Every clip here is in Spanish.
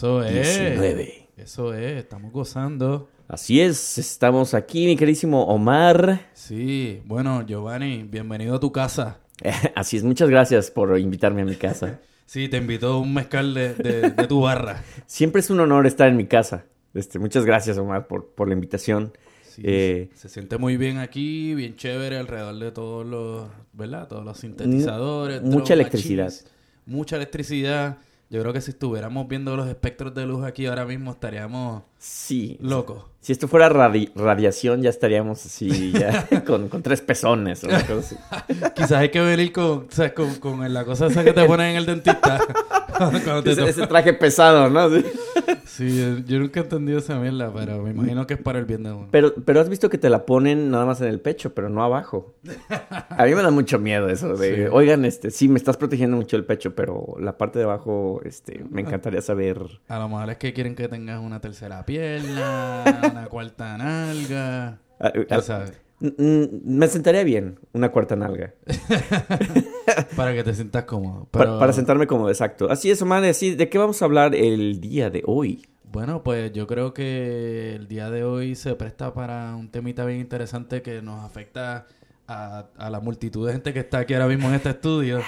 Happy 2019. Eso es. Eso es, estamos gozando. Así es, estamos aquí, mi queridísimo Omar. Sí, bueno, Giovanni, bienvenido a tu casa. Así es, muchas gracias por invitarme a mi casa. sí, te invito un mezcal de, tu barra. Siempre es un honor estar en mi casa. Este, muchas gracias, Omar, por, por la invitación. Eh, se siente muy bien aquí, bien chévere alrededor de todos los, ¿verdad? Todos los sintetizadores. Mucha electricidad. mucha electricidad. Yo creo que si estuviéramos viendo los espectros de luz aquí ahora mismo estaríamos sí, locos. Si esto fuera radiación ya estaríamos así, ya con, tres pezones. Quizás hay que venir con, con, con la cosa esa que te ponen en el dentista. ese, traje pesado, ¿no? Sí. yo nunca he entendido esa mierda, pero me imagino que es para el bien de uno. Pero, pero has visto que te la ponen nada más en el pecho, pero no abajo. A mí me da mucho miedo eso de, oigan, este, sí, me estás protegiendo mucho el pecho, pero la parte de abajo, este, me encantaría saber. A lo mejor es que quieren que tengas una tercera pierna, una cuarta nalga. Ah, ya ah, sabes. Me sentaría bien una cuarta nalga. para que te sientas cómodo. Para, sentarme cómodo, exacto. Así es, Omar. Así, ¿De qué vamos a hablar el día de hoy? Bueno, pues yo creo que el día de hoy se presta para un temita bien interesante que nos afecta a, la multitud de gente que está aquí ahora mismo en este estudio.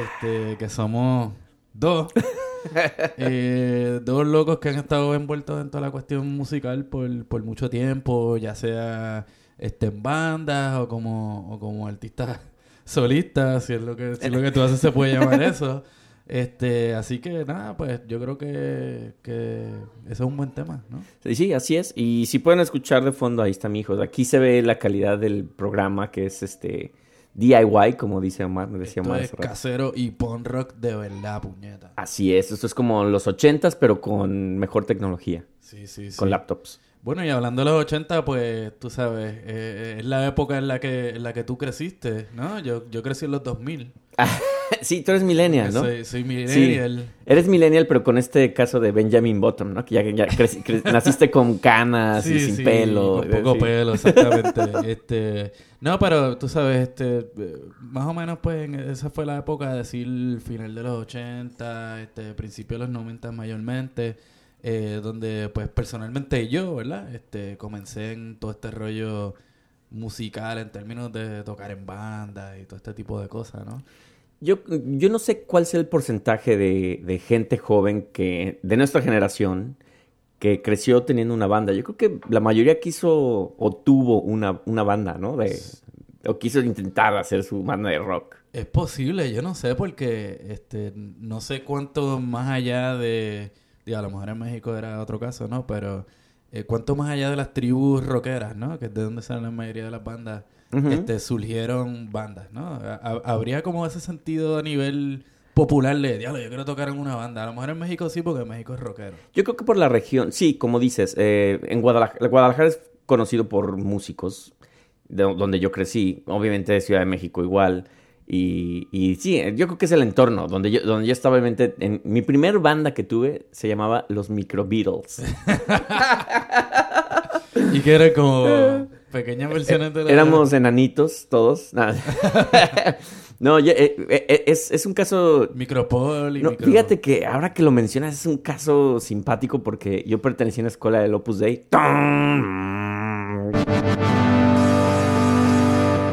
Este, que somos dos. Eh, dos locos que han estado envueltos en toda la cuestión musical por, por mucho tiempo, ya sea este, en bandas o como, o como artistas solistas, si es lo que, si lo que tú haces se puede llamar eso. Este, así que nada, pues yo creo que, que ese es un buen tema, ¿no? Sí, sí, así es. Y si pueden escuchar de fondo, ahí está mi hijo. Aquí se ve la calidad del programa que es este DIY, como dice Omar, me decía es casero y punk rock de verdad, puñeta. Así es, esto es como los ochentas, pero con mejor tecnología. Sí, sí, sí. Con laptops. Bueno, y hablando de los 80, pues tú sabes, eh, eh, es la época en la que en la que tú creciste, ¿no? Yo, yo crecí en los 2000. sí, tú eres millennial, ¿no? Soy, soy millennial. Eres millennial, pero con este caso de Benjamin Bottom, ¿no? Que ya, ya naciste con canas y sin pelo. Con poco pelo, exactamente. este, no, pero tú sabes, este, más o menos, pues, esa fue la época, de decir, final de los 80, este, principio de los 90 mayormente. Eh, donde pues personalmente yo, ¿verdad? Este, comencé en todo este rollo musical en términos de tocar en banda y todo este tipo de cosas, ¿no? Yo, yo no sé cuál es el porcentaje de, de gente joven que, de nuestra generación, que creció teniendo una banda. Yo creo que la mayoría quiso o tuvo una, una banda, ¿no? De, o quiso intentar hacer su banda de rock. Es posible, yo no sé, porque este, no sé cuánto más allá de Digo, a lo mejor en México era otro caso, ¿no? Pero eh, cuánto más allá de las tribus rockeras, ¿no? Que es de donde salen la mayoría de las bandas, este, surgieron bandas, ¿no? habría como ese sentido a nivel popular de, diablo, yo quiero tocar en una banda. A lo mejor en México sí, porque México es rockero. Yo creo que por la región, sí, como dices, eh, en Guadalajara, Guadalajara es conocido por músicos, de donde yo crecí, obviamente Ciudad de México igual. Y, y, sí, yo creo que es el entorno donde yo, donde yo estaba obviamente en mi primer banda que tuve se llamaba Los Micro Beatles. y que era como pequeñas versiones de la... Éramos enanitos todos. no, eh, eh, es, es, un caso... Micropol y Fíjate que ahora que lo mencionas es un caso simpático porque yo pertenecí a una escuela del Opus Dei.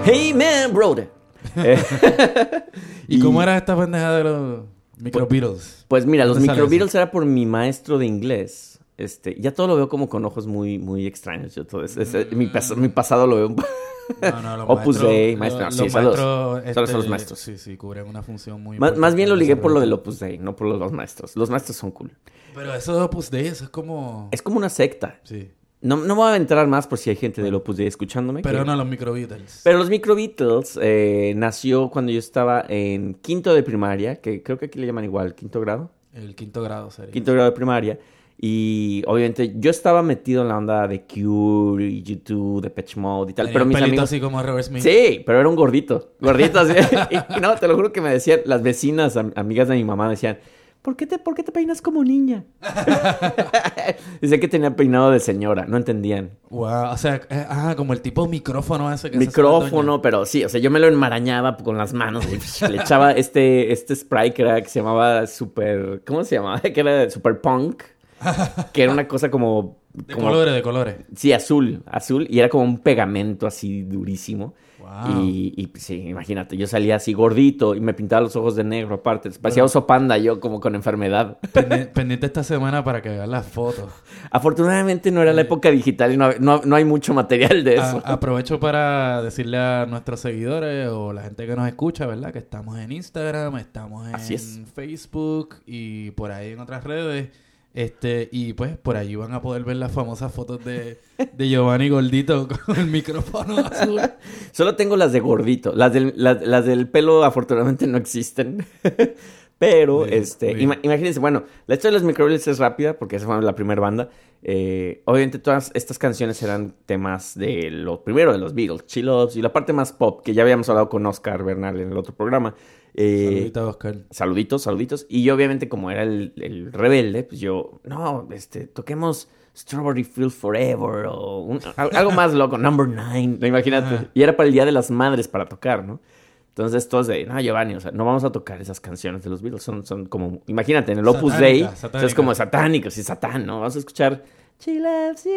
Hey man, brother. ¿Y, cómo era esta pendeja de los Micro pues? Pues mira, los Micro Beatles era por mi maestro de inglés. Este, ya todo lo veo como con ojos muy, muy extraños. Yo todo, mi, mi, pasado lo veo no, no, Opus Dei, maestro. sí, son los, este, los maestros. Sí, sí, cubren una función muy Más, más bien lo ligué por lo del Opus Dei, no por los maestros. Los maestros son cool. Pero eso de Opus Dei, eso es como... Es como una secta. Sí. No, no voy a entrar más por si hay gente de Opus Dei escuchándome. Pero no los Micro Beatles. Pero los Micro Beatles eh, nació cuando yo estaba en quinto de primaria, que creo que aquí le llaman igual, quinto grado. El quinto grado sería. Quinto grado de primaria. Y obviamente yo estaba metido en la onda de Cure y YouTube, de Patch Mode y tal. pero mis amigos... así como Robert Smith. Sí, pero era un gordito. Gordito así. y, no, te lo juro que me decían, las vecinas, amigas de mi mamá, decían ¿por qué te, por qué te peinas como niña? Dice que tenía peinado de señora, no entendían. Wow, o sea, eh, ah, como el tipo micrófono ese que Micrófono, pero sí, o sea, yo me lo enmarañaba con las manos. y Le echaba este, este spray que, era, que se llamaba Super. ¿Cómo se llamaba? Que era Super Punk. Que era una cosa como. De como- colores, de colores. Sí, azul, azul. Y era como un pegamento así durísimo. Wow. Y, y, pues, sí, imagínate, yo salía así gordito y me pintaba los ojos de negro aparte. Parecía oso panda yo como con enfermedad. Pendi- pendiente esta semana para que vean las fotos. Afortunadamente no era la época digital y no, no- no hay mucho material de eso. A- aprovecho para decirle a nuestros seguidores o la gente que nos escucha, ¿verdad? Que estamos en Instagram, estamos en Así es. Facebook y por ahí en otras redes. Este, y pues por allí van a poder ver las famosas fotos de, de Giovanni Gordito con el micrófono azul. Solo tengo las de gordito. Las del, las, las del pelo afortunadamente no existen. Pero, Bien, este, bien. ima- imagínense, bueno, la historia de los microreels es rápida porque esa fue la primera banda. Eh, obviamente todas estas canciones eran temas de lo primero de los Beatles, Chill Ups, y la parte más pop, que ya habíamos hablado con Oscar Bernal en el otro programa. Eh, Saludita, Oscar. saluditos, saluditos. Y yo, obviamente, como era el, el rebelde, pues yo, no, este, toquemos Strawberry Field Forever o un- algo más loco, Number Nine, ¿no? imagínate. Y era para el Día de las Madres para tocar, ¿no? Entonces todos de, no, Giovanni, o sea, no vamos a tocar esas canciones de los Beatles, son, son como, imagínate, en el Opus Satánica, Dei, satánica. es como satánicos y satán, ¿no? Vamos a escuchar She loves you.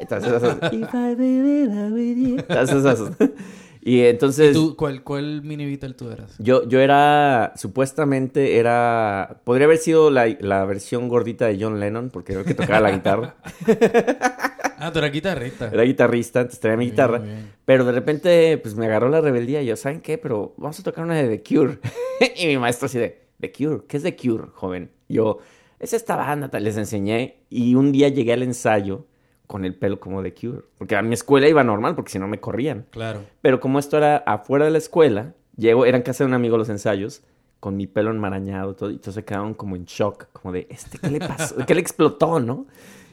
Entonces, esas- If I be in love with you. Esas. Y entonces... ¿Tú, cuál, ¿Cuál mini Beatle tú eras? Yo, yo era, supuestamente era, podría haber sido la, la versión gordita de John Lennon, porque era el que tocaba la guitarra. Ah, tú eras guitarrista. Era guitarrista, entonces traía mi guitarra. bien. Pero de repente, pues me agarró la rebeldía y yo, ¿saben qué? Pero vamos a tocar una de The Cure. y mi maestro así de, ¿The Cure? ¿Qué es The Cure, joven? Yo, es esta banda, les enseñé. Y un día llegué al ensayo con el pelo como The Cure. Porque a mi escuela iba normal, porque si no me corrían. Claro. Pero como esto era afuera de la escuela, llego, era en casa de un amigo los ensayos, con mi pelo enmarañado, todo, y todos se quedaron como en shock, como de, este, ¿qué le pasó? ¿Qué le explotó, no?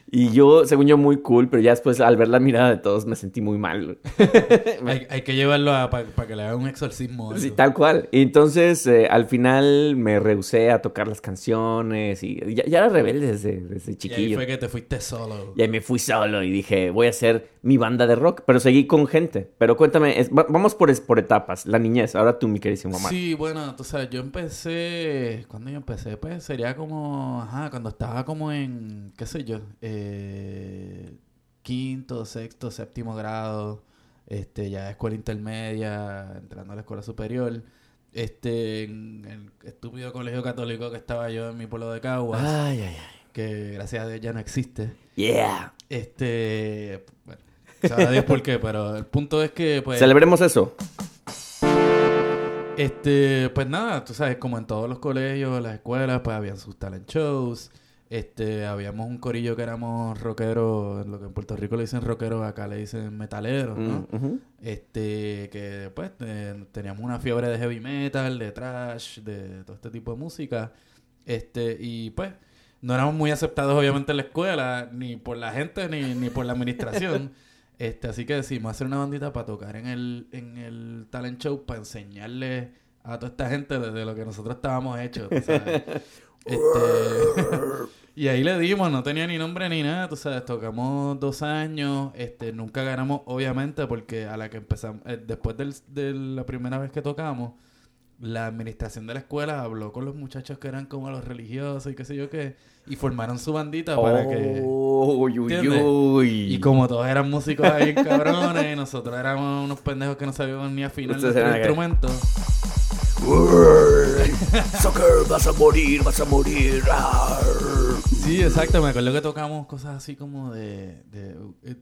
Y yo, según yo, muy cool, pero ya después al ver la mirada de todos me sentí muy mal. Hay, hay que llevarlo para que le hagan un exorcismo. Sí, tal cual. Y entonces, eh, al final me rehusé a tocar las canciones y ya, ya era rebelde desde, desde Y ahí chiquillo. fue que te fuiste solo. Y ahí me fui solo y dije, voy a hacer mi banda de rock, pero seguí con gente. Pero cuéntame, es- va- vamos por, por etapas. La niñez, ahora tú, mi queridísimo Omar. Sí, bueno, tú sabes, yo empecé. ¿Cuándo yo empecé? Pues sería como. Ajá, cuando estaba como en. ¿Qué sé yo? Eh, quinto, sexto, séptimo grado. Este, ya escuela intermedia, entrando a la escuela superior. Este, en el estúpido colegio católico que estaba yo en mi pueblo de Caguas, Ay, ay, ay. que gracias a Dios ya no existe. Yeah. Este, bueno, sabrá Dios por qué, pero el punto es que, pues. Celebremos eso. Este, pues nada, tú sabes, como en todos los colegios, las escuelas, pues habían sus talent shows. Este, habíamos un corillo que éramos rockeros, lo que en Puerto Rico le dicen rockeros, acá le dicen metaleros, ¿no? Mm. Este, que pues eh, teníamos una fiebre de heavy metal, de trash, de todo este tipo de música. Este, y pues no éramos muy aceptados obviamente en la escuela, ni por la gente, ni, ni por la administración. Este, así que decidimos hacer una bandita para tocar en el, en el talent show, para enseñarle a toda esta gente de, de lo que nosotros estábamos hechos, sabes. Este, y ahí le dimos, no tenía ni nombre ni nada, tú sabes, tocamos dos años, este, nunca ganamos, obviamente, porque a la que empezamos, eh, después del- de la primera vez que tocamos, la administración de la escuela habló con los muchachos que eran como los religiosos y qué sé yo qué, y formaron su bandita para que... Uy, uy, uy. Y como todos eran músicos ahí cabrones, y nosotros éramos unos pendejos que no sabíamos ni afinar Ustedes nuestro eran acá. instrumento. Soccer, vas a morir, vas a morir. Sí, exacto. Me acuerdo que tocamos cosas así como de, de eh,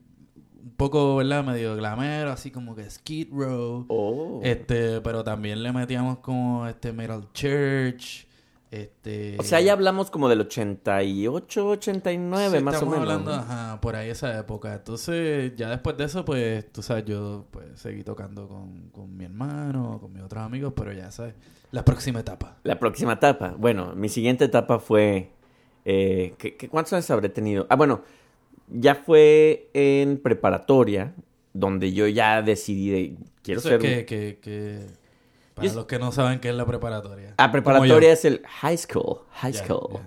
un poco, ¿verdad? Medio glamero, así como que Skid Row. Oh. Este, pero también le metíamos como este Metal Church. Este. O sea, ya hablamos como del 88, 89, Sí, más o estamos menos. hablando, ajá, por ahí esa época. Entonces, ya después de eso, pues, tú sabes, yo pues seguí tocando con, con mi hermano, con mis otros amigos, pero ya sabes, la próxima etapa. La próxima etapa. Bueno, mi siguiente etapa fue. Eh, ¿qué, qué- cuántos años habré tenido? Ah, bueno, ya fue en preparatoria, donde yo ya decidí de. Quiero Eso ser. es que, que, que Para Yo- los que no saben qué es la preparatoria. Como preparatoria es el high school. High school.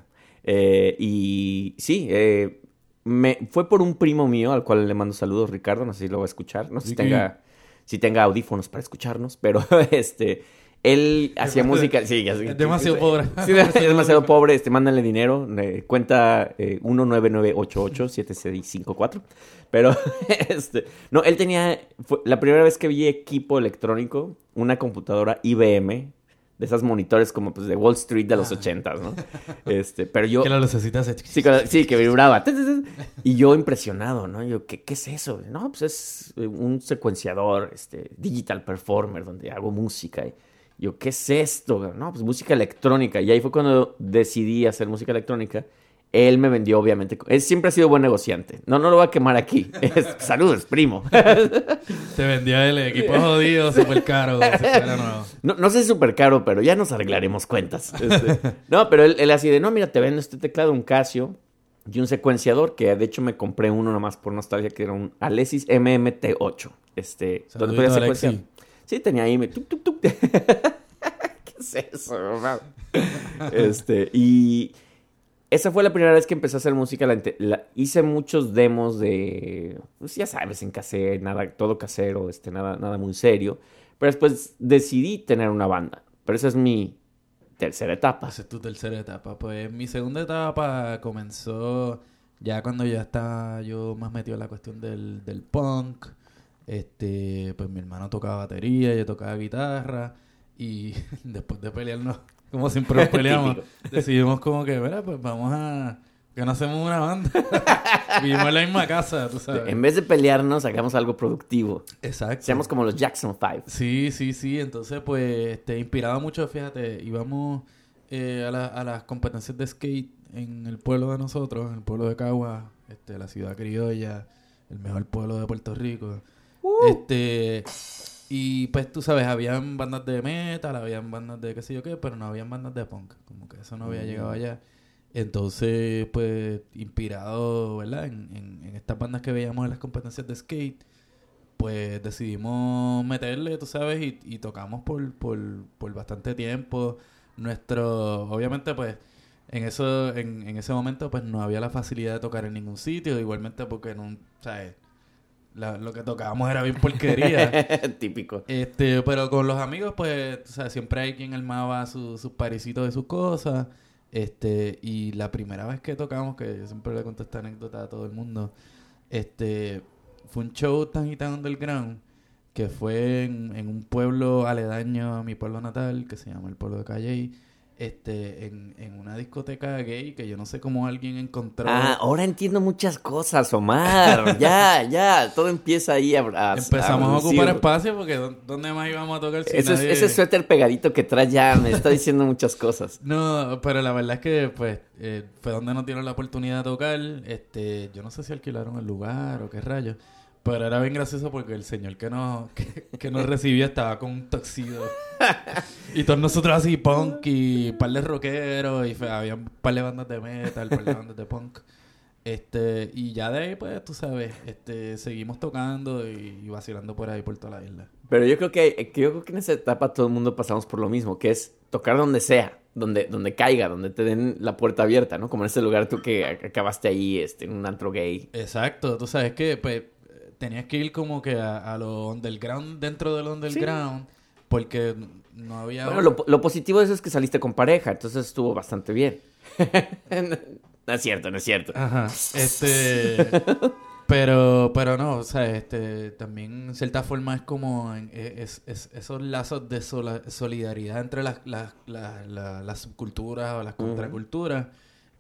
Eh, y sí, eh, me, fue por un primo mío al cual le mando saludos, Ricardo. No sé si lo va a escuchar. No sé si tenga, si tenga audífonos para escucharnos, pero este. Él hacía música. Sí, ya sé- Es demasiado pobre. Sí, es demasiado pobre. Este, mándale dinero. eh, cuenta eh, 199887654. Pero, este. No, él tenía. fue la primera vez que vi equipo electrónico, una computadora IBM. De esas monitores como pues de Wall Street de los Ah. 80 ¿no? Este, pero yo. Que la lucecita se... Sí, sí, que vibraba. Y yo impresionado, ¿no? Yo, ¿qué, qué es eso? No, pues es eh, un secuenciador, este, digital performer, donde hago música. Y yo, ¿qué es esto? No, pues música electrónica. Y ahí fue cuando decidí hacer música electrónica. Él me vendió, obviamente. Él siempre ha sido buen negociante. No, no lo voy a quemar aquí. Es- saludos, primo. Te vendía el equipo jodido, súper caro. No, no sé si súper caro, pero ya nos arreglaremos cuentas. Este, no, pero él, él así de, no, mira, te vendo este teclado, un Casio y un secuenciador, que de hecho me compré uno nomás por nostalgia, que era un Alesis MMT8. Este, donde podía secuenciar. Alexi. Sí, tenía ahí. ¿Qué es eso? Este, y esa fue la primera vez que empecé a hacer música. Hice muchos demos de, pues ya sabes, en cassette, nada, todo casero, este, nada, nada muy serio. Pero después decidí tener una banda. Pero esa es mi tercera etapa. Esa es tu tercera etapa. Pues mi segunda etapa comenzó ya cuando ya estaba yo más metido en la cuestión del, del punk. Este, pues mi hermano tocaba batería, yo tocaba guitarra. Y después de pelearnos, como siempre nos peleamos, decidimos como que, mira, pues vamos a... Que no hacemos una banda. Vivimos en la misma casa, tú sabes. En vez de pelearnos, hagamos algo productivo. Exacto. Seamos como los Jackson Five. Sí, sí, sí. Entonces, pues, este, inspirado mucho, fíjate, íbamos eh, a, la- a las competencias de skate en el pueblo de nosotros, en el pueblo de Cagua, este, la ciudad criolla, el mejor pueblo de Puerto Rico. Este, y pues tú sabes, habían bandas de metal, habían bandas de qué sé yo qué, pero no habían bandas de punk, como que eso no había llegado allá. Entonces, pues, inspirado, ¿verdad? En, en, en estas bandas que veíamos en las competencias de skate, pues decidimos meterle, tú sabes, y, y tocamos por, por, por bastante tiempo. Nuestro, obviamente, pues, en eso, en, en ese momento, pues no había la facilidad de tocar en ningún sitio, igualmente porque no, ¿sabes? La- lo que tocábamos era bien porquería. Típico. Este, pero con los amigos, pues, o sea, siempre hay quien armaba su- sus parisitos de sus cosas. Este, y la primera vez que tocamos, que yo siempre le cuento esta anécdota a todo el mundo, este, fue un show tan y tan underground que fue en, en un pueblo aledaño a mi pueblo natal, que se llama el pueblo de Calley, este, en, en una discoteca gay que yo no sé cómo alguien encontró. Ah, ahora entiendo muchas cosas, Omar. ya, ya. Todo empieza ahí a, a- Empezamos a, ocupar espacio porque ¿dó- ¿dónde más íbamos a tocar si Ese, nadie- ese suéter pegadito que traes ya me está diciendo muchas cosas. No, pero la verdad es que pues eh, fue donde nos dieron la oportunidad de tocar. Este, yo no sé si alquilaron el lugar o qué rayos. Pero era bien gracioso porque el señor que nos, que, que nos recibía estaba con un toxido. y todos nosotros así punk y un par de rockeros y había un par de bandas de metal, un par de bandas de punk. Este, y ya de ahí, pues, tú sabes, este, seguimos tocando y, y vacilando por ahí por toda la isla. Pero yo creo que, que yo creo que en esa etapa todo el mundo pasamos por lo mismo, que es tocar donde sea, donde, donde caiga, donde te den la puerta abierta, ¿no? Como en este lugar tú que ac- acabaste ahí, este, en un antro gay. Exacto, tú sabes que pues tenías que ir como que a, a lo underground dentro del underground porque no había Bueno, lo, lo positivo de eso es que saliste con pareja, entonces estuvo bastante bien. no es cierto, no es cierto. Ajá. Este pero pero no, o sea, este también en cierta forma es como es, es- esos lazos de sola- solidaridad entre las las, las, las- las subculturas o las contraculturas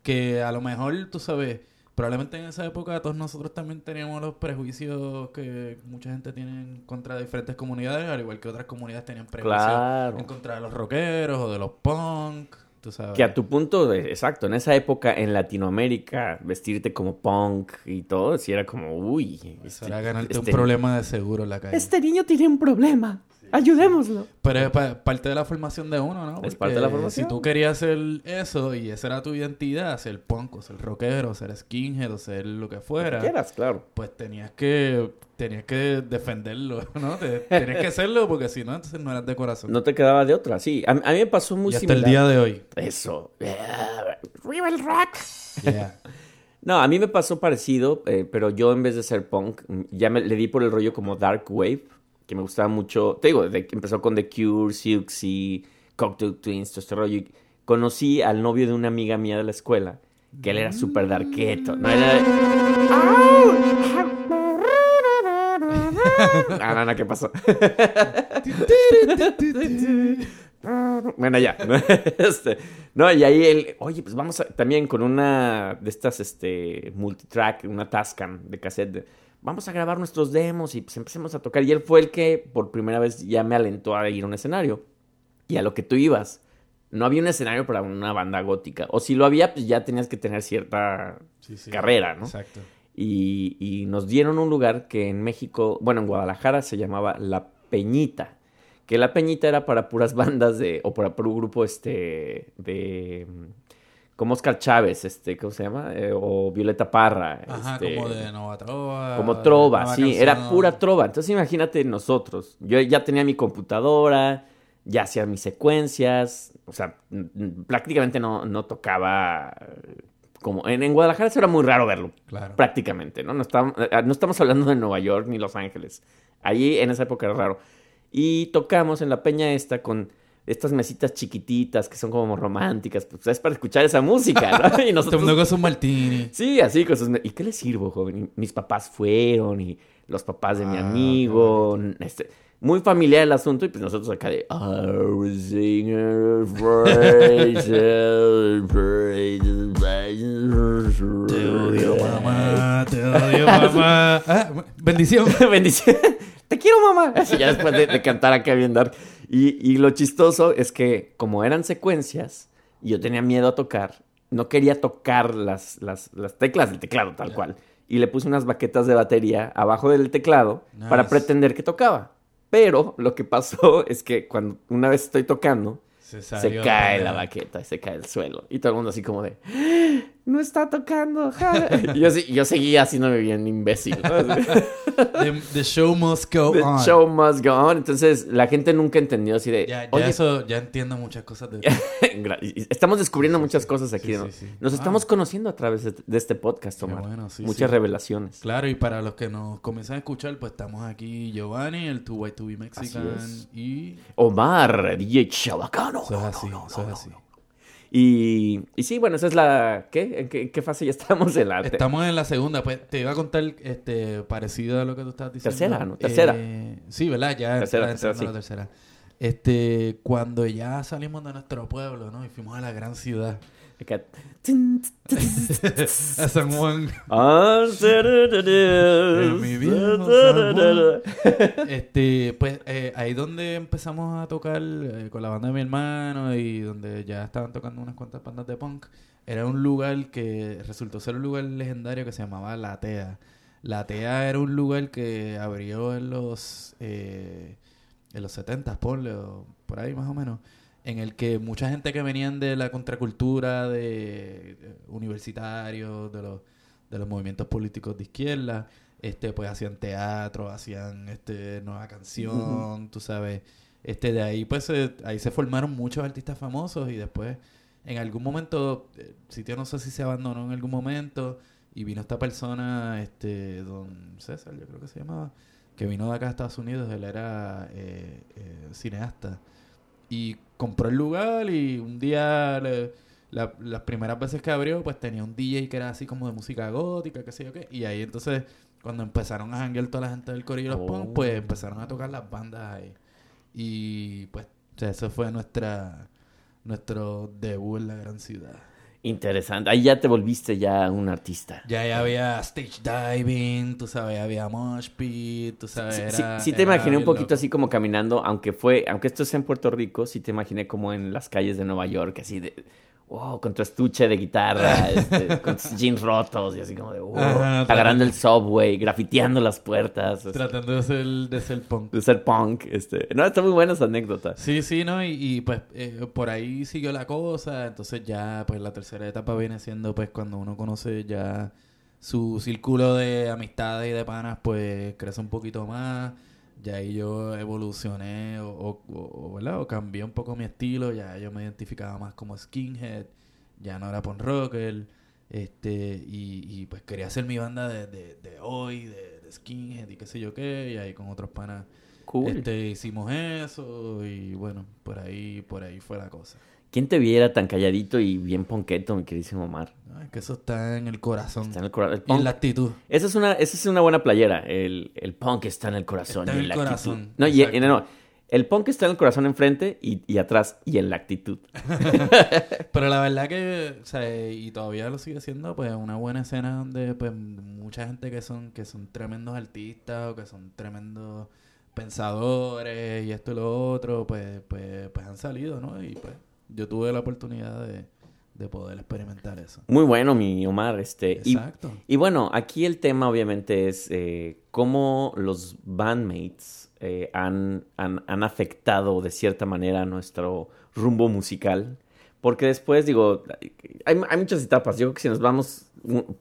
que a lo mejor tú sabes Probablemente en esa época todos nosotros también teníamos los prejuicios que mucha gente tiene en contra de diferentes comunidades, al igual que otras comunidades tenían prejuicios Claro. en contra de los rockeros o de los punk, tú sabes. Que a tu punto, de- exacto, en esa época en Latinoamérica, vestirte como punk y todo, sí era como, uy, Eso este, era ganarte este- un problema de seguro en la calle. Este niño tiene un problema. Ayudémoslo. Pero es pa- parte de la formación de uno, ¿no? Es parte de la formación. Si tú querías hacer eso y esa era tu identidad, ser punk, o ser rockero, o ser skinhead, o ser lo que fuera, Quieras, claro. pues tenías que tenías que defenderlo, ¿no? Te- tenías que hacerlo porque si no, entonces no eras de corazón. No te quedaba de otra, sí. A, a mí me pasó muy y hasta similar. el día de hoy. Eso. ¡Viva el rock! Yeah. No, a mí me pasó parecido, eh, pero yo en vez de ser punk, ya me, le di por el rollo como dark wave, que me gustaba mucho. Te digo, de- empezó con The Cure, Siouxsie, Cocktail Twins, todo este conocí al novio de una amiga mía de la escuela, que él era súper darketo. No, era... Ah, no, no, ¿qué pasó? Bueno, ya. Este, no, y ahí él, oye, pues vamos a, también con una de estas, este, multitrack, una Tascam de cassette. Vamos a grabar nuestros demos y pues empecemos a tocar. Y él fue el que por primera vez ya me alentó a ir a un escenario. Y a lo que tú ibas, no había un escenario para una banda gótica. O si lo había, pues ya tenías que tener cierta Sí, sí. carrera, ¿no? Exacto. Y, y nos dieron un lugar que en México, bueno, en Guadalajara se llamaba La Peñita. Que La Peñita era para puras bandas de, o para puro grupo, este, de, como Oscar Chávez, este, ¿cómo se llama? Eh, o Violeta Parra. Ajá, este, como de Nova Trova. como trova, sí, era pura trova. Entonces imagínate nosotros. Yo ya tenía mi computadora, ya hacía mis secuencias, o sea, prácticamente no, no tocaba como... En, en Guadalajara eso era muy raro verlo, Claro. prácticamente, ¿no? No estamos, eh, no estamos hablando de Nueva York ni Los Ángeles. Allí en esa época era raro. Y tocamos en la peña esta con estas mesitas chiquititas que son como románticas, pues es para escuchar esa música, ¿no? Y nosotros sus martini. Sí, así con sus... ¿Y qué les sirvo, joven? Y mis papás fueron y los papás de mi Ah, amigo. este, muy familiar el asunto y pues nosotros acá de... "I will sing a praise, praise, Te odio, mamá. Te odio, mamá. Ah, bendición. Bendición. Te quiero, mamá. Así ya después de, de cantar acá bien dark. Y, y lo chistoso es que como eran secuencias y yo tenía miedo a tocar, no quería tocar las, las, las teclas del teclado tal cual. Y le puse unas baquetas de batería abajo del teclado para pretender que tocaba. Pero lo que pasó es que cuando una vez estoy tocando, Se, se cae la baqueta y se cae el suelo. Y todo el mundo así como de, "¡Ah! No está tocando. ja". Yo, sí- yo seguía haciéndome bien imbécil. The, the show must go The on. show must go on. Entonces la gente nunca entendió así de, Ya, ya oye, eso, ya entiendo muchas cosas de estamos descubriendo muchas cosas aquí. Sí, ¿no? sí, sí. Nos Ah. estamos conociendo a través de, de este podcast, Omar. bueno, sí, Muchas sí. revelaciones. Claro, y para los que nos comienzan a escuchar, pues estamos aquí Giovanni, el 2Y2B Mexican, es. y... Omar, DJ Chabacano. Eso es así, no, no, eso es no, así. Y, y sí, bueno, esa es la... ¿Qué? ¿En qué, qué fase ya estamos en la... Estamos en la segunda, pues te iba a contar este parecido a lo que tú estabas diciendo. Tercera, ¿no? Tercera. Eh, sí, ¿verdad? Ya Tercera, tercera, entrando la tercera. Este, cuando ya salimos de nuestro pueblo, ¿no? Y fuimos a la gran ciudad, Acá. a San Juan. En mi viejo San Juan. Este, pues eh, ahí donde empezamos a tocar eh, con la banda de mi hermano y donde ya estaban tocando unas cuantas bandas de punk, era un lugar que resultó ser un lugar legendario que se llamaba La Tea. La Tea era un lugar que abrió en los eh, en los 70, ponle, o por ahí más o menos, en el que mucha gente que venían de la contracultura de, de universitarios, de los de los movimientos políticos de izquierda, este pues hacían teatro, hacían este nueva canción, tú sabes, este de ahí pues se- ahí se formaron muchos artistas famosos y después en algún momento el sitio no sé si se abandonó en algún momento y vino esta persona este don César yo creo que se llamaba que vino de acá a Estados Unidos. Él era eh, eh, cineasta y compró el lugar y un día le- la- las primeras veces que abrió pues tenía un DJ que era así como de música gótica qué sé yo qué. Y ahí entonces cuando empezaron a janguear toda la gente del corillo los punk Oh. pues empezaron a tocar las bandas ahí. Y pues o sea, eso fue nuestra nuestro debut en la gran ciudad Interesante. Ahí ya te volviste ya un artista. ya ahí había stage diving tú sabes había mosh pit tú sabes Sí, era- sí, sí te era imaginé un poquito loco. así como caminando, aunque fue, aunque esto es en Puerto Rico, sí te imaginé como en las calles de Nueva York, así de, wow, con tu estuche de guitarra, este, con tus jeans rotos y así como de, wow, Ajá, agarrando el subway, grafiteando las puertas. así, Tratando de ser, de ser punk. de ser punk. Este. No, está muy buena esa anécdota. Sí, sí, ¿no? Y, y, pues eh, por ahí siguió la cosa, entonces ya pues la tercera etapa viene siendo pues cuando uno conoce ya su círculo de amistades y de panas pues crece un poquito más, ya ahí yo evolucioné o, o, o- ¿verdad? o cambié un poco mi estilo, ya yo me identificaba más como skinhead, ya no era punk rocker, este, y, y pues quería hacer mi banda de, de, de hoy, de, de skinhead y qué sé yo qué, y ahí con otros panas Cool. este, hicimos eso y bueno, por ahí, por ahí fue la cosa. ¿Quién te viera tan calladito y bien ponqueto, mi queridísimo Omar? Que eso está en el corazón Está en el corazón. y en la actitud. Esa es una, esa es una buena playera. El, el punk está en el corazón. Está y en el la corazón, actitud. No, y no, no. El punk está en el corazón enfrente y, y atrás y en la actitud. Pero la verdad que, o sea, y todavía lo sigue siendo, pues una buena escena donde pues mucha gente que son, que son tremendos artistas o que son tremendos pensadores y esto y lo otro, pues, pues, pues han salido, ¿no? Y pues yo tuve la oportunidad de, de poder experimentar eso. Muy bueno, mi Omar. Este, y, Exacto. y bueno, aquí el tema obviamente es eh, cómo los bandmates eh, han, han, han afectado de cierta manera nuestro rumbo musical. Porque después, digo, hay, hay muchas etapas. Yo creo que si nos vamos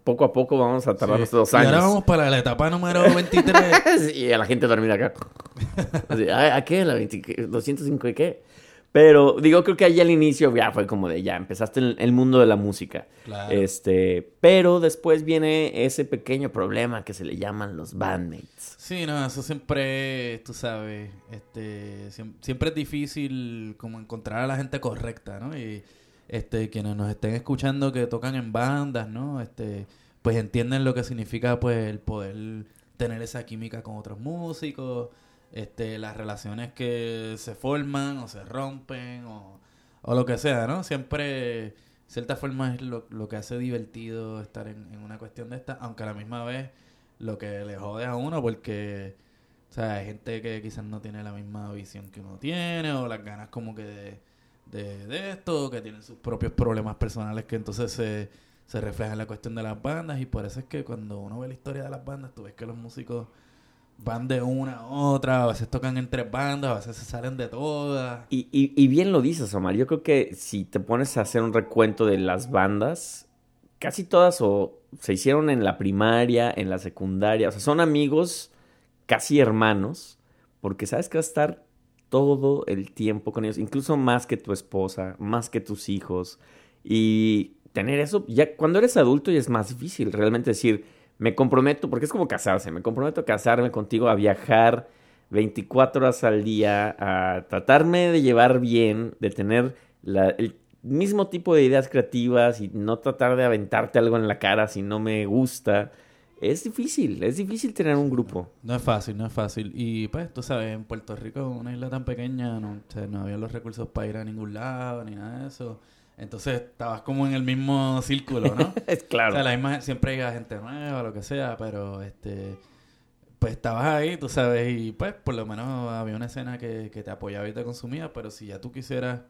poco a poco, vamos a tardarnos Sí. dos Y años. ahora vamos para la etapa número 23. y a la gente dormida acá. Así, ¿A, a qué? ¿La 20 qué? ¿205 y qué? Pero digo, creo que ahí al inicio ya fue como de ya, empezaste en el mundo de la música. Claro. Este, pero después viene ese pequeño problema que se le llaman los bandmates. Sí, no, eso siempre, tú sabes, este, siem- siempre es difícil como encontrar a la gente correcta, ¿no? Y este, quienes nos estén escuchando que tocan en bandas, ¿no? Este, pues entienden lo que significa, pues, el poder tener esa química con otros músicos, este, las relaciones que se forman o se rompen o, o lo que sea, ¿no? Siempre, de cierta forma, es lo, lo que hace divertido estar en, en una cuestión de esta, aunque a la misma vez lo que le jode a uno porque, o sea, hay gente que quizás no tiene la misma visión que uno tiene o las ganas como que de, de, de esto, que tienen sus propios problemas personales que entonces se, se reflejan en la cuestión de las bandas y por eso es que cuando uno ve la historia de las bandas, tú ves que los músicos van de una a otra, a veces tocan en tres bandas, a veces se salen de todas. Y, y- bien lo dices, Omar. Yo creo que si te pones a hacer un recuento de las bandas, casi todas o se hicieron en la primaria, en la secundaria. O sea, son amigos casi hermanos, porque sabes que vas a estar todo el tiempo con ellos, incluso más que tu esposa, más que tus hijos. Y tener eso, ya cuando eres adulto ya es más difícil realmente decir, me comprometo, porque es como casarse, me comprometo a casarme contigo, a viajar 24 horas al día, a tratarme de llevar bien, de tener el mismo tipo de ideas creativas y no tratar de aventarte algo en la cara si no me gusta. Es difícil, es difícil tener un grupo. No es fácil, no es fácil. Y pues, tú sabes, en Puerto Rico, una isla tan pequeña, no, o no había los recursos para ir a ningún lado, ni nada de eso. Entonces, estabas como en el mismo círculo, ¿no? Es O claro. sea, la misma, siempre llega gente nueva, lo que sea, pero este pues estabas ahí, tú sabes, y pues por lo menos había una escena que, que te apoyaba y te consumía, pero si ya tú quisieras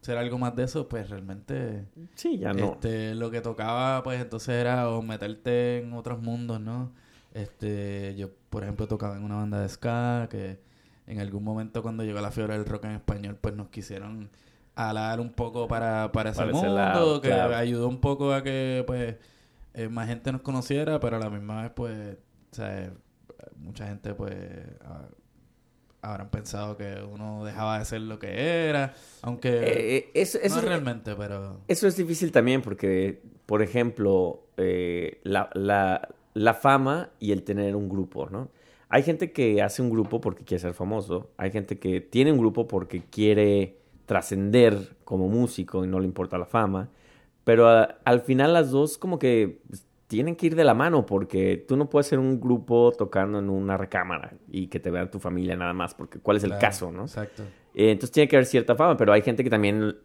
ser algo más de eso, pues realmente Sí, ya no. este, lo que tocaba, pues entonces era o meterte en otros mundos, ¿no? Este, yo, por ejemplo, tocaba en una banda de ska que en algún momento cuando llegó la fiebre del rock en español, pues nos quisieron alar un poco para, para ese Para ese mundo, lado, que claro. ayudó un poco a que, pues, eh, más gente nos conociera, pero a la misma vez, pues, o sea, mucha gente, pues, ah, habrán pensado que uno dejaba de ser lo que era, aunque Eh, eso, eso no es- realmente, pero... Eso es difícil también porque, por ejemplo, eh, la, la- la fama y el tener un grupo, ¿no? Hay gente que hace un grupo porque quiere ser famoso, hay gente que tiene un grupo porque quiere trascender como músico y no le importa la fama, pero a- al final las dos como que pues, tienen que ir de la mano porque tú no puedes ser un grupo tocando en una recámara y que te vea tu familia nada más, porque ¿cuál es el Claro, caso, no? Exacto. Eh, entonces tiene que haber cierta fama, pero hay gente que también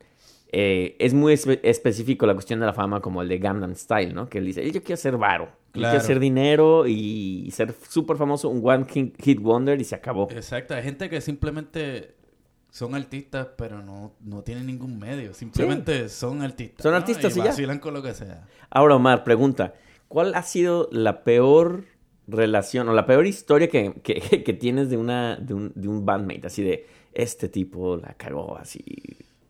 eh, es muy espe- específico la cuestión de la fama, como el de Gangnam Style, ¿no? Que él dice, yo quiero ser varo, Claro. quiero hacer dinero y ser súper famoso, un one hit wonder y se acabó. Exacto, hay gente que simplemente son artistas, pero no, no tienen ningún medio. Simplemente son artistas. Son ¿no? artistas y y ya. vacilan con lo que sea. Ahora, Omar, pregunta. ¿Cuál ha sido la peor relación o la peor historia que, que- que tienes de, una, de, un, de un bandmate? Así de, este tipo la cagó así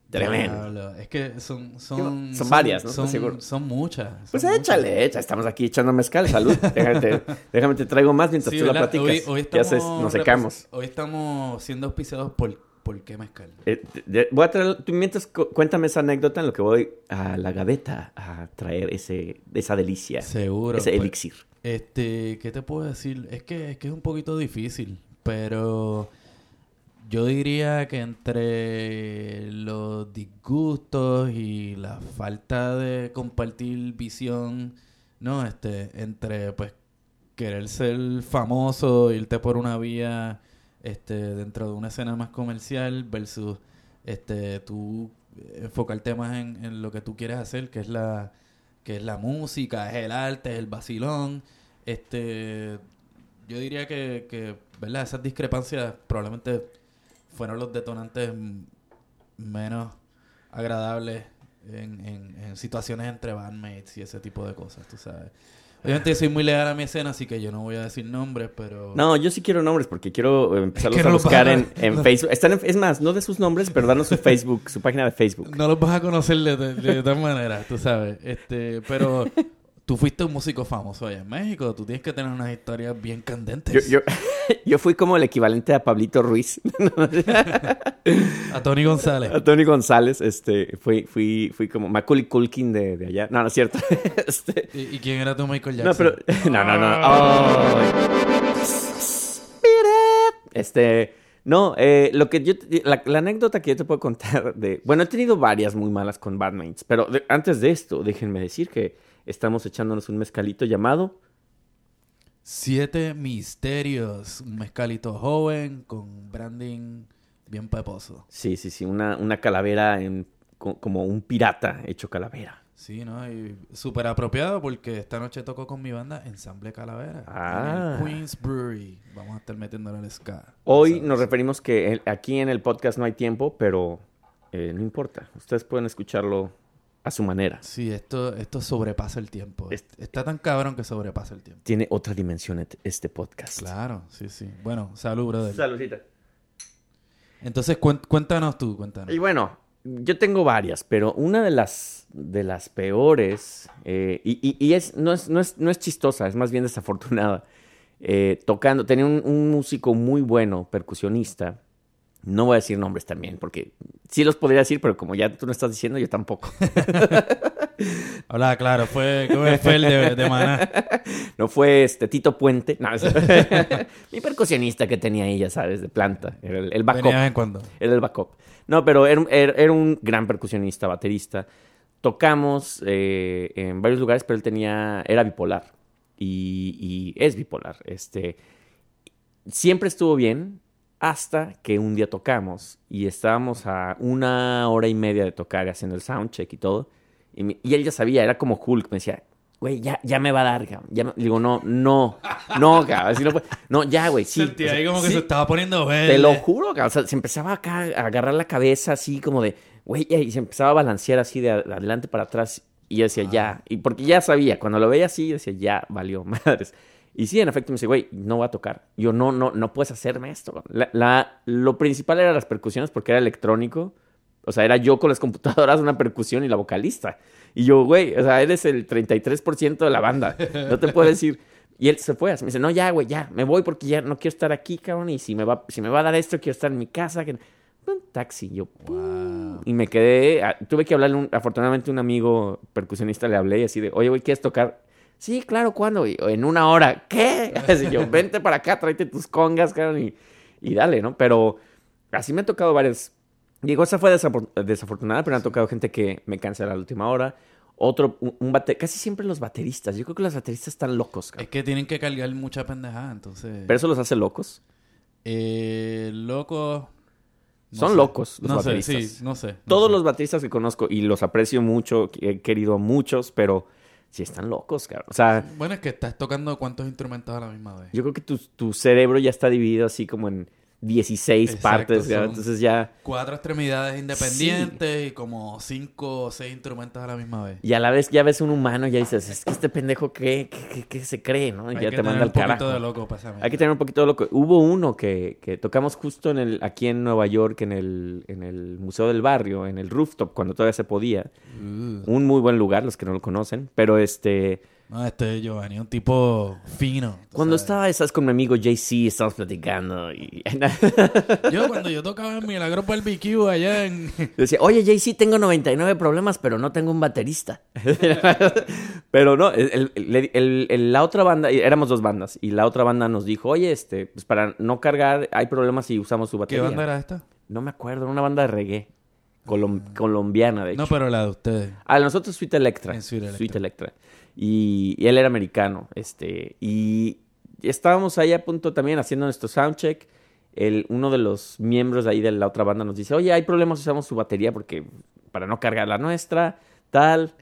tremendo. Es que son... Son, Son varias, ¿no? Son, Seguro. son muchas. Pues échale, echa. Estamos aquí echando mezcal. Salud. Déjame, déjame te traigo más mientras Sí, tú la ¿verdad? platicas. Hoy, Ya nos secamos. Hoy estamos siendo auspiciados por, por qué mezcal. Eh, voy a traer, tú mientras cu- cuéntame esa anécdota en lo que voy a la gaveta a traer ese, esa delicia, Seguro. ese pues, elixir. Este, ¿qué te puedo decir? Es que, es que es un poquito difícil, pero yo diría que entre los disgustos y la falta de compartir visión, ¿no? Este, entre pues querer ser famoso, irte por una vía este dentro de una escena más comercial versus este tú enfocarte más en, en lo que tú quieres hacer, que es la que es la música, es el arte, es el vacilón. Este, yo diría que, ¿verdad? Esas discrepancias probablemente fueron los detonantes menos agradables en, en, en situaciones entre bandmates y ese tipo de cosas, tú sabes. Obviamente yo soy muy leal a mi escena, así que yo no voy a decir nombres, pero... No, yo sí quiero nombres porque quiero eh, empezarlos a no buscar a- en, en Facebook. Están en- es más, no de sus nombres, pero danos su Facebook, su página de Facebook. No los vas a conocer de, de, de tal manera, tú sabes. Este, pero tú fuiste un músico famoso allá en México. Tú tienes que tener unas historias bien candentes. Yo, yo, yo fui como el equivalente a Pablito Ruiz, A Tony González. a Tony González. Este, fui, fui, fui como Macaulay Culkin de, de allá. No, no es cierto. Este, ¿Y, y quién era tu Michael no, Jackson? pero. No, no, no. Ay. Este. No, eh, lo que yo. La, la anécdota que yo te puedo contar de. Bueno, he tenido varias muy malas con bandmates. Pero de- antes de esto, déjenme decir que estamos echándonos un mezcalito llamado. Siete misterios. Un mezcalito joven con branding bien peposo. Sí, sí, sí. Una, una calavera en, como un pirata hecho calavera. Sí, ¿no? Y súper apropiado porque esta noche tocó con mi banda Ensamble Calavera. Ah. En el Queens Brewery. Vamos a estar metiéndole el ska. Hoy ¿sabes? nos referimos que el- aquí en el podcast no hay tiempo, pero eh, no importa. Ustedes pueden escucharlo a su manera. Sí, esto, esto sobrepasa el tiempo. Es- Está tan cabrón que sobrepasa el tiempo. Tiene otra dimensión este podcast. Claro, sí, sí. Bueno, salud, brother. Saludcita. Entonces, cuéntanos tú, cuéntanos. Y bueno, yo tengo varias, pero una de las, de las peores, eh, y, y- y es, no, es, no, es, no es chistosa, es más bien desafortunada. Eh, tocando, tenía un, un músico muy bueno, percusionista. No voy a decir nombres también, porque sí los podría decir, pero como ya tú no estás diciendo, yo tampoco. Hola, claro, fue, ¿cómo fue el de, de Maná. No fue este Tito Puente. No, es- mi percusionista que tenía ahí, ya sabes, de planta. Era el, el backup. Venía en cuando. Era el backup. No, pero era, un- era- era un gran percusionista, baterista. Tocamos eh, en varios lugares, pero él tenía, era bipolar. Y, y es bipolar. Este, siempre estuvo bien hasta que un día tocamos y estábamos a una hora y media de tocar haciendo el soundcheck y todo. Y, y él ya sabía, era como Hulk, me decía, güey, ya, ya me va a dar, cabrón. Ya me-". Digo, no, no, no, cabrón. Así no, puede. no, ya, güey, sí. Sentí O sea, ahí como que sí. se estaba poniendo verde. Te lo juro, cabrón. O sea, se empezaba acá a agarrar la cabeza así como de, güey, y se empezaba a balancear así de adelante para atrás. Y yo decía, ya. Y porque ya sabía, cuando lo veía así, yo decía, ya, valió madres. Y sí, en efecto, me dice, güey, no voy a tocar. Yo, no, no, no puedes hacerme esto. La, la- lo principal era las percusiones porque era electrónico. O sea, era yo con las computadoras, una percusión y la vocalista. Y yo, güey, o sea, eres el 33% de la banda. No te puedo decir. Y él se fue. así Me dice, no, ya, güey, ya, me voy porque ya no quiero estar aquí, cabrón. Y si me va, si me va a dar esto, quiero estar en mi casa. Que... Un taxi. Yo, Wow. y me quedé, ah, tuve que hablarle, un- afortunadamente un amigo percusionista le hablé y así de, oye, güey, ¿quieres tocar? Sí, claro, ¿cuándo? Y, en una hora. ¿Qué? Así yo, vente para acá, tráete tus congas, cabrón, y, y dale, ¿no? Pero así me ha tocado varias. Digo, esa fue desafor- desafortunada, pero me ha tocado gente que me cancela a la última hora. Otro, un, casi siempre los bateristas. Yo creo que los bateristas están locos, cabrón. Es que tienen que cargar mucha pendejada, entonces... Pero eso los hace locos. Eh, loco... no Son sé. locos los no bateristas. Sé, sí, no sé. no Todos sé. los bateristas que conozco, y los aprecio mucho, he querido a muchos, pero sí están locos, cabrón. O sea, Bueno, es que estás tocando cuántos instrumentos a la misma vez. yo creo que tu, tu cerebro ya está dividido así como en 16 Exacto, partes, entonces ya... Cuatro extremidades independientes y como cinco o seis instrumentos a la misma vez. Y a la vez ya ves un humano y ya dices, es que este pendejo, ¿qué, qué, qué- qué se cree, no? Y Hay ya que te manda tener al un poquito carajo. de loco esa Hay que tener un poquito de loco. Hubo uno que, que tocamos justo en el, aquí en Nueva York, en el, en el Museo del Barrio, en el rooftop, cuando todavía se podía. Uh. Un muy buen lugar, los que no lo conocen. Pero este, No, este Giovanni un tipo fino. cuando sabes. estaba, estás con mi amigo JC, estábamos platicando y Yo cuando yo tocaba en Milagro Barbecue allá en... decía, oye JC, tengo 99 problemas, pero no tengo un baterista. pero no, el- el- el- el- la otra banda, éramos dos bandas, y la otra banda nos dijo, oye, este, pues para no cargar, hay problemas si usamos su ¿Qué batería. banda era esta? No me acuerdo, era una banda de reggae. colom- colombiana, de hecho. No, pero la de ustedes. Ah, de nosotros Sweet Electra. En Sweet Electra. Electra. Y, él era americano. Este, y estábamos ahí a punto también haciendo nuestro soundcheck. El, uno de los miembros de ahí de la otra banda nos dice, oye, hay problemas, usamos su batería porque para no cargar la nuestra, tal.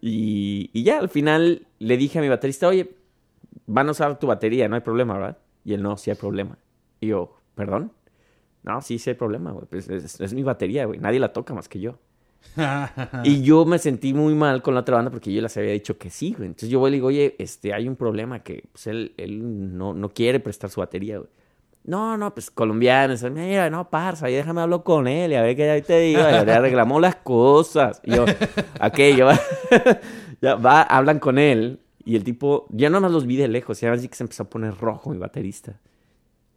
Y, y ya, al final le dije a mi baterista, oye, van a usar tu batería, no hay problema, ¿verdad? Y él, no, sí hay problema. Y yo, ¿perdón? No, sí, sí hay problema. Pues es, es mi batería, güey. Nadie la toca más que yo. Y yo me sentí muy mal con la otra banda porque yo les había dicho que sí, güey. Entonces yo voy y le digo, oye, este, hay un problema que pues, él, él no, no quiere prestar su batería, güey. No, no, pues colombianos. Mira, no, parza, déjame hablar con él y a ver qué ahí te digo. Le arreglamos las cosas. Y yo, aquello, ya va, hablan con él. Y el tipo, ya no más los vi de lejos. Y ahora sí que se empezó a poner rojo mi baterista.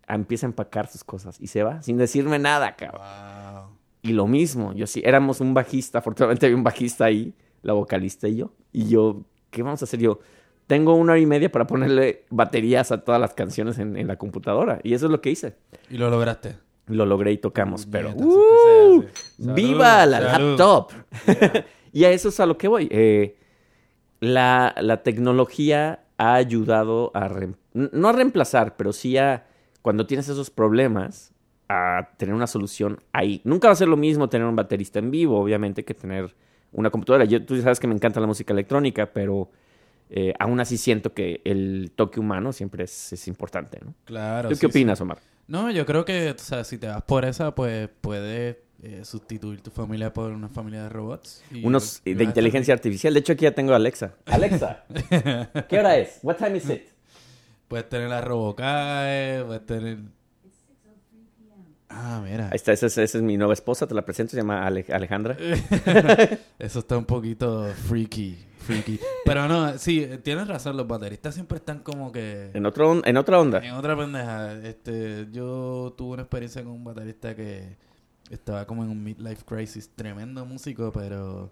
Empieza a empacar sus cosas y se va sin decirme nada, cabrón. Wow. Y lo mismo, yo sí, éramos un bajista, afortunadamente había un bajista ahí, la vocalista y yo. Y yo, ¿qué vamos a hacer? Yo, tengo una hora y media para ponerle baterías a todas las canciones en, en la computadora. Y eso es lo que hice. Y lo lograste. Lo logré y tocamos, pero... ¡uh! Salud, ¡Viva la salud. laptop! y a eso es a lo que voy. Eh, la, la tecnología ha ayudado a... no a reemplazar, pero sí a... Cuando tienes esos problemas, a tener una solución ahí. Nunca va a ser lo mismo tener un baterista en vivo, obviamente, que tener una computadora. Yo, tú sabes que me encanta la música electrónica, pero eh, aún así siento que el toque humano siempre es, es importante, ¿no? Claro. ¿Tú sí, qué opinas, Omar? No, yo creo que, o sea, si te vas por esa, pues puedes eh, sustituir tu familia por una familia de robots. y- Unos y de vas a inteligencia artificial. De hecho, aquí ya tengo a Alexa. Alexa, ¿qué hora es? What time is it? Puedes tener la Robocae, puedes tener... Ah, mira. Ahí está, esa es, esa es mi nueva esposa, te la presento, se llama Ale- Alejandra. Eso está un poquito freaky, freaky. Pero no, sí, tienes razón, los bateristas siempre están como que... En, otro, en otra onda. En otra pendeja, este, yo tuve una experiencia con un baterista que estaba como en un midlife crisis, tremendo músico, pero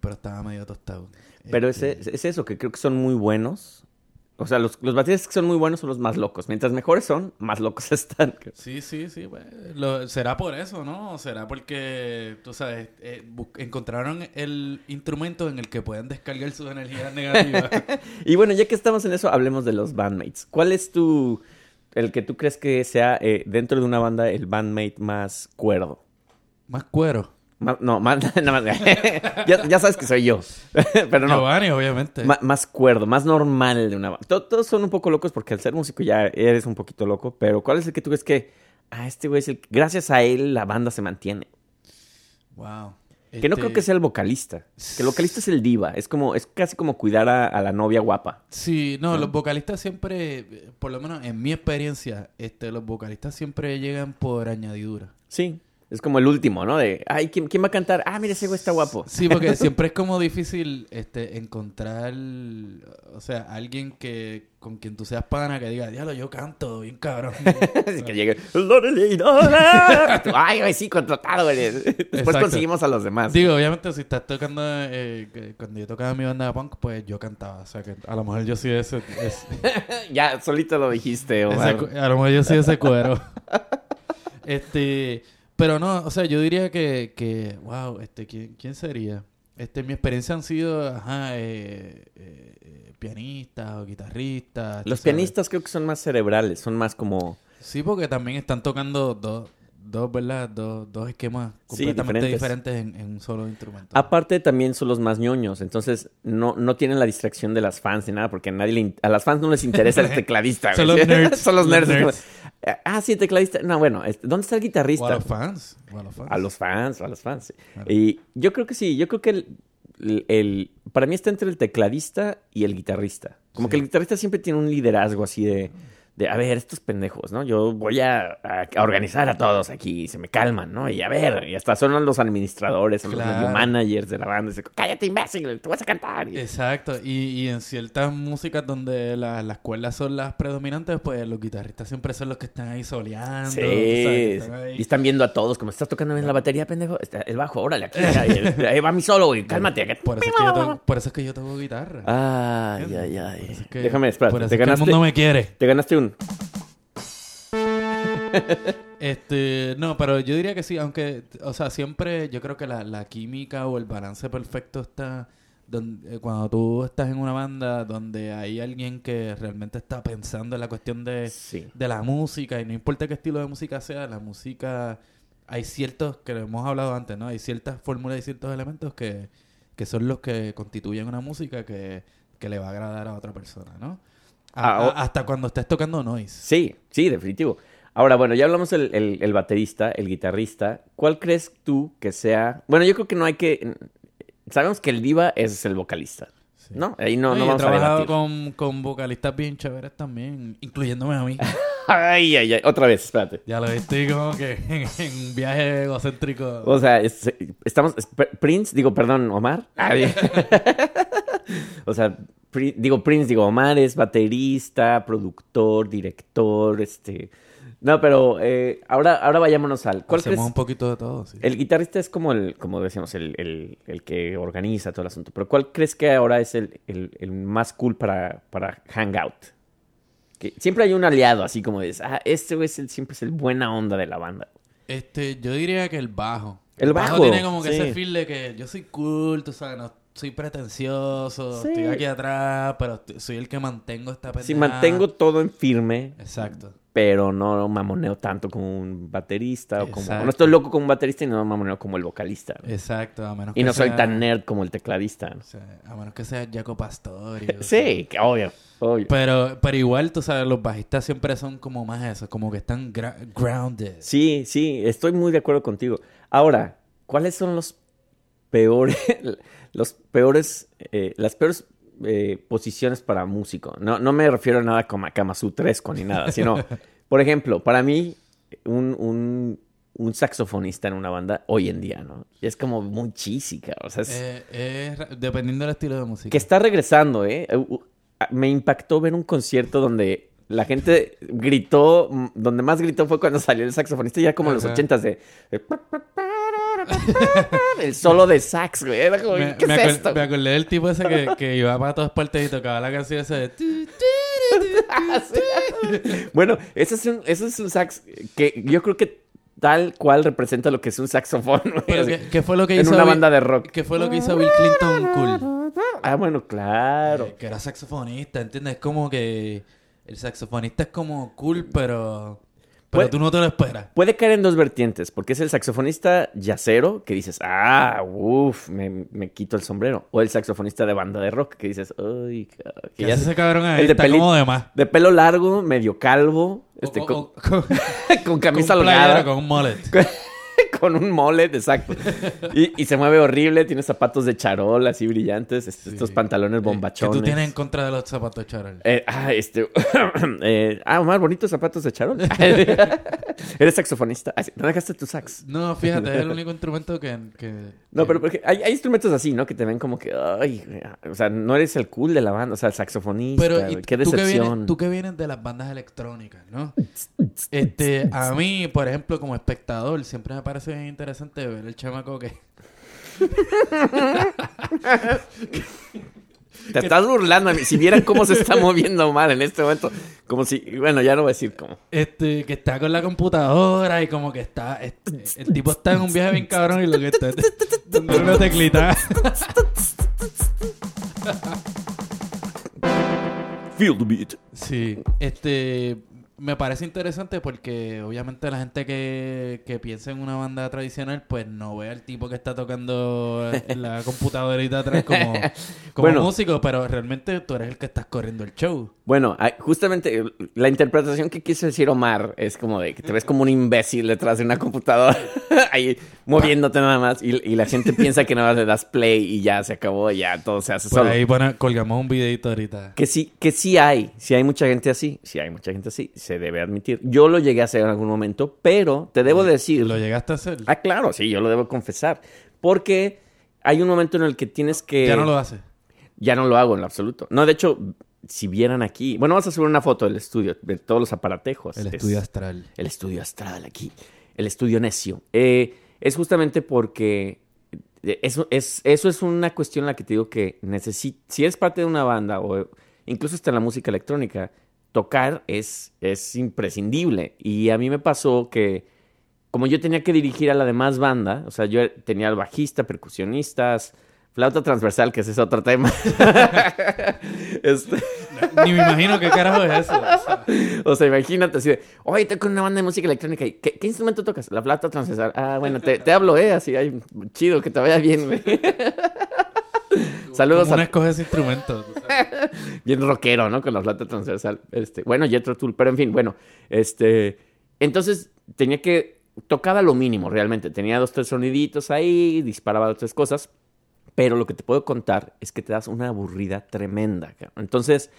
pero estaba medio tostado. Pero Este, ese- es eso, que creo que son muy buenos. O sea, los, los que son muy buenos son los más locos. Mientras mejores son, más locos están. Sí, sí, sí, lo- será por eso, ¿no? Será porque, tú sabes, eh, encontraron el instrumento en el que pueden descargar sus energías negativas. Y bueno, ya que estamos en eso, hablemos de los bandmates. ¿Cuál es tu, el que tú crees que sea eh, dentro de una banda el bandmate más cuerdo? Más cuero. No, más, nada más. ya, ya sabes que soy yo. Pero no. Giovanni, obviamente. Más cuerdo, más normal de una banda. To- Todos son un poco locos porque al ser músico ya eres un poquito loco, pero ¿cuál es el que tú crees que, ah, este güey es el, gracias a él la banda se mantiene? wow. Que no Este, creo que sea el vocalista, que el vocalista es el diva, es como, es casi como cuidar a, a la novia guapa. Sí, no, ¿no? los vocalistas siempre, por lo menos en mi experiencia, este, los vocalistas siempre llegan por añadidura. Sí, es como el último, ¿no? De, ay, ¿quién, quién va a cantar? Ah, mira, ese güey está guapo. Sí, porque siempre es como difícil este, encontrar, o sea, alguien que con quien tú seas pana que diga, diablo, yo canto bien cabrón. Así que llegue, ay, güey, sí, contratado, güey. Después Exacto. conseguimos a los demás. Digo, obviamente, si estás tocando, eh, cuando yo tocaba mi banda de punk, pues yo cantaba. O sea, que a lo mejor yo soy ese, ese- ya, solito lo dijiste, Omar. a lo mejor yo soy ese cuero. este, pero no, o sea, yo diría que, que wow, este, ¿quién, quién sería? Este, mi experiencia han sido, ajá, eh, eh, eh, pianistas o guitarristas. Los sabes. pianistas creo que son más cerebrales, son más como... Sí, porque también están tocando dos, dos ¿verdad? Dos, dos esquemas Sí, completamente diferentes. diferentes, en, en un solo instrumento. Aparte también son los más ñoños, entonces no, no tienen la distracción de las fans ni nada, porque a nadie le a las fans no les interesa el tecladista. Son los nerds. son los Los nerds. nerds. Ah, sí, el tecladista. No, bueno, este, ¿dónde está el O a guitarrista? los fans. O a los fans. A los fans, a los fans. sí. Claro. Y yo creo que sí, yo creo que el, el- el- para mí está entre el tecladista y el guitarrista. Como Sí. que el guitarrista siempre tiene un liderazgo así de, de a ver, estos pendejos, ¿no? Yo voy a, a- a organizar a todos aquí, se me calman, ¿no? Y a ver, y hasta son los administradores, son Claro. los managers de la banda. Dicen, cállate, imbécil, te vas a cantar. Y- Exacto, y, y en ciertas músicas donde la- las cuerdas son las predominantes, pues los guitarristas siempre son los que están ahí soleando. Sí, están ahí. y están viendo a todos, como estás tocando bien la batería, pendejo, está el bajo, órale, aquí, ahí, ahí va mi solo, güey, cálmate. Por eso, es que yo toco, por eso es que yo toco guitarra. Ay, ay, ay. eso es que- Déjame, eso te que el ganaste, mundo me quiere. te ganaste un... Este, no, pero yo diría que sí, aunque, o sea, siempre yo creo que la, la química o el balance perfecto está donde, eh, cuando tú estás en una banda donde hay alguien que realmente está pensando en la cuestión de, Sí. de la música y no importa qué estilo de música sea, la música, hay ciertos, que lo hemos hablado antes, ¿no? Hay ciertas fórmulas y ciertos elementos que, que son los que constituyen una música que, que le va a agradar a otra persona, ¿no? A- Ah, a- hasta cuando estés tocando noise. Sí, sí, definitivo. Ahora, bueno, ya hablamos del el, el baterista, el guitarrista. ¿Cuál crees tú que sea? Bueno, yo creo que no hay que... Sabemos que el diva es el vocalista, Sí. ¿no? Ahí no, Oye, no he vamos a trabajado con, con vocalistas bien chéveres también, incluyéndome a mí. Ay, ay, ay. Otra vez, espérate. ya lo estoy como que en, en un viaje egocéntrico. O sea, es- estamos... es- Prince, digo, perdón, Omar. Ay. o sea, Pri- digo Prince, digo Omar es baterista, productor, director, este... No, pero eh, ahora, ahora vayámonos al... ¿Cuál Hacemos crees? un poquito de todo, sí. El guitarrista es como el, como decíamos, el, el, el que organiza todo el asunto. Pero ¿cuál crees que ahora es el, el, más cool para, para hangout? Que siempre hay un aliado, así como dices, ah, este es el- siempre es el buena onda de la banda. Este, yo diría que el bajo. El bajo, tiene como que sí. ese feel de que yo soy cool, tú sabes, no soy pretencioso, Sí. estoy aquí atrás, pero soy el que mantengo esta pendeja. Si mantengo todo en firme, Exacto. pero no mamoneo tanto como un baterista. O como, no estoy loco como un baterista y no mamoneo como el vocalista. ¿no? Exacto, a menos Y no soy tan nerd como el tecladista. ¿no? o sea, a menos que sea Jaco sea. Sí, que obvio, obvio. Pero, pero igual, tú sabes, los bajistas siempre son como más eso, como que están grounded. Sí, sí, estoy muy de acuerdo contigo. Ahora, ¿cuáles son los peores, los peores, eh, las peores eh, posiciones para músico? No, no me refiero a nada como a Kamasutresco ni nada, sino, por ejemplo, para mí, un, un, un saxofonista en una banda hoy en día, ¿no? Es como muy chísica, o sea, es, Eh, dependiendo del estilo de música. que está regresando, ¿eh? Uh, Me impactó ver un concierto donde la gente gritó, donde más gritó fue cuando salió el saxofonista, ya como en los ochentas de, de- El solo de sax, güey. Era como, Me, ¿qué me es esto? me acordé del tipo ese que, que iba para todas partes y tocaba la canción esa de... Bueno, ese es un, ese es un sax que yo creo que tal cual representa lo que es un saxofón. güey. Pero ¿qué, qué fue lo que en hizo una Bill- banda de rock. ¿Qué fue lo que hizo Bill Clinton cool? Ah, bueno, claro. Eh, que era saxofonista, ¿entiendes? Es como que el saxofonista es como cool, pero... Pero Puede- tú no te lo esperas. Puede caer en dos vertientes, porque es el saxofonista yacero que dices, ah, uff, me, me quito el sombrero. O el saxofonista de banda de rock que dices, ca- que ¿Qué ya hace ese cabrón ahí? el de Está peli- como de más. de pelo largo, medio calvo, este, o- con, o- con, con camisa con playero, holgada, con un mullet. con un mullet, exacto. Y, y se mueve horrible, tiene zapatos de charol así brillantes, Sí. estos pantalones ¿Qué bombachones. tú tienes en contra de los zapatos de Charles? Eh, ah, este. eh, ah, Omar, bonitos zapatos de charol. Eres saxofonista. Ah, ¿No dejaste tu sax? No, fíjate, es el único instrumento que... que No, que- pero porque hay, hay instrumentos así, ¿no? Que te ven como que, ay, o sea, no eres el cool de la banda, o sea, el saxofonista, Pero y qué tú, que decepción. vienes, tú que vienes de las bandas electrónicas, ¿no? Este, a mí, por ejemplo, como espectador, siempre me parece bien interesante ver el chamaco que... Te estás burlando a mí. Si vieran cómo se está moviendo Omar en este momento, como si, bueno, ya no voy a decir cómo. Este, que está con la computadora y como que está... este, el tipo está en un viaje bien cabrón y lo que está es una teclita. Feel the beat. Sí, este... me parece interesante porque obviamente la gente que, que piensa en una banda tradicional pues no ve al tipo que está tocando en la computadorita atrás como, como Bueno. músico, pero realmente tú eres el que estás corriendo el show. Bueno, justamente eh, la interpretación que quiso decir Omar es como de que te ves como un imbécil detrás de una computadora, ahí moviéndote nada más, y, y la gente piensa que nada más le das play y ya se acabó, ya todo se hace Por solo. ahí pone- colgamos un videito ahorita. Que sí, que sí hay, sí hay mucha gente así, sí hay mucha gente así, se debe admitir. Yo lo llegué a hacer en algún momento, pero te debo decir... ¿Lo llegaste a hacer? Ah, claro, sí, yo lo debo confesar. Porque hay un momento en el que tienes que... Ya no lo hace. Ya no lo hago en lo absoluto. No, de hecho, si vieran aquí... Bueno, vamos a subir una foto del estudio, de todos los aparatejos. El Es- estudio astral. el estudio astral aquí. El estudio necio. Eh, es justamente porque... eh, Eso es, eso es una cuestión en la que te digo que necesi- si eres parte de una banda o incluso hasta en la música electrónica, tocar es, es imprescindible. Y a mí me pasó que como yo tenía que dirigir a la demás banda, o sea, yo tenía al bajista, percusionistas, flauta transversal, que ese es otro tema. Este, Ni me imagino qué carajo es eso. O sea, o sea, imagínate así de, oye, toco en una banda de música electrónica. y, ¿Qué, qué instrumento tocas? La flauta transversal. Ah, bueno, te, te hablo, ¿eh? Así, ay, chido, que te vaya bien, güey. Saludos ¿Cómo uno a escoge ese instrumento? Bien rockero, ¿no? Con la flauta transversal. Este, bueno, Jethro Tull, pero en fin, bueno, este, entonces tenía que tocaba lo mínimo realmente, tenía dos tres soniditos ahí, disparaba dos tres cosas, pero lo que te puedo contar es que te das una aburrida tremenda. Entonces,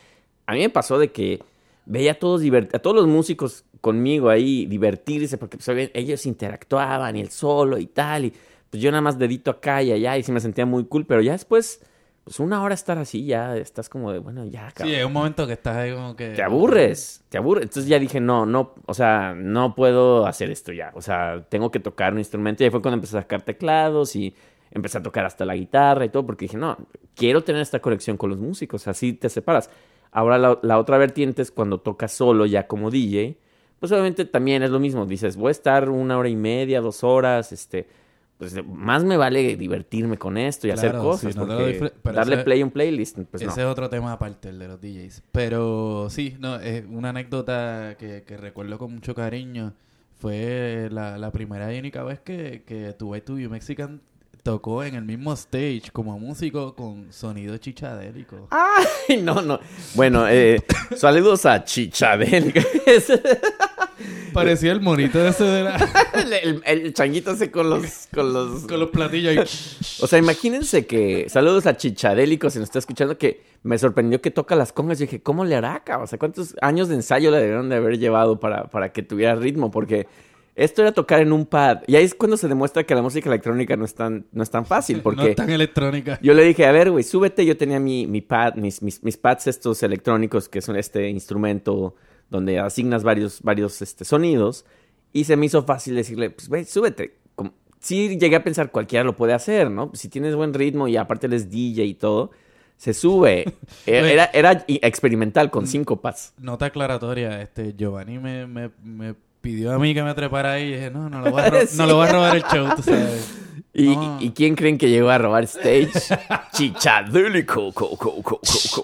a mí me pasó de que veía a todos a todos los músicos conmigo ahí divertirse porque pues, ellos interactuaban y el solo y tal y pues yo nada más dedito acá y allá y sí me sentía muy cool, pero ya después pues una hora estar así ya estás como de bueno, ya, Sí, cabrón. hay un momento que estás ahí como que... Te aburres, te aburres. Entonces ya dije, no, no, o sea, no puedo hacer esto ya. O sea, tengo que tocar un instrumento. Y ahí fue cuando empecé a sacar teclados y empecé a tocar hasta la guitarra y todo, porque dije, no, quiero tener esta conexión con los músicos, así te separas. Ahora la, la otra vertiente es cuando tocas solo ya como DJ, pues obviamente también es lo mismo. Dices, voy a estar una hora y media, dos horas, este, pues más me vale divertirme con esto y hacer cosas, sí, no porque darle ese- play a un playlist, pues no. Ese es otro tema aparte, el de los DJs. Pero sí, no, es una anécdota que, que recuerdo con mucho cariño. Fue la, la primera y única vez que, que tu Way to You Mexican tocó en el mismo stage como músico con sonido chichadélico. Ay, no, no. Bueno, eh, saludos a Chichadel. Parecía el monito ese de la... el, el- el changuito ese con los, con los... con los platillos ahí. O sea, imagínense que... Saludos a Chichadélico, si nos está escuchando, que me sorprendió que toca las congas. Y dije, ¿cómo le hará, cabrón? O sea, ¿cuántos años de ensayo le debieron de haber llevado para, para que tuviera ritmo? Porque esto era tocar en un pad. Y ahí es cuando se demuestra que la música electrónica no es tan, no es tan fácil. Porque... No tan electrónica. Yo le dije, a ver, güey, súbete. Yo tenía mi, mi pad, mis, mis, mis pads estos electrónicos, que son este instrumento donde asignas varios, varios este, sonidos. Y se me hizo fácil decirle, pues, güey, súbete. Como- sí llegué a pensar, cualquiera lo puede hacer, ¿no? Si tienes buen ritmo y aparte eres DJ y todo, se sube. Era, Güey. era, era experimental con cinco pads. Nota aclaratoria, este Giovanni me, me, me pidió a mí que me trepara ahí y dije, no, no lo voy a, ro- Sí. no lo voy a robar el show, tú sabes. ¿Y, No. ¿y quién creen que llegó a robar stage? Chichadélico. co, co, co, co, co.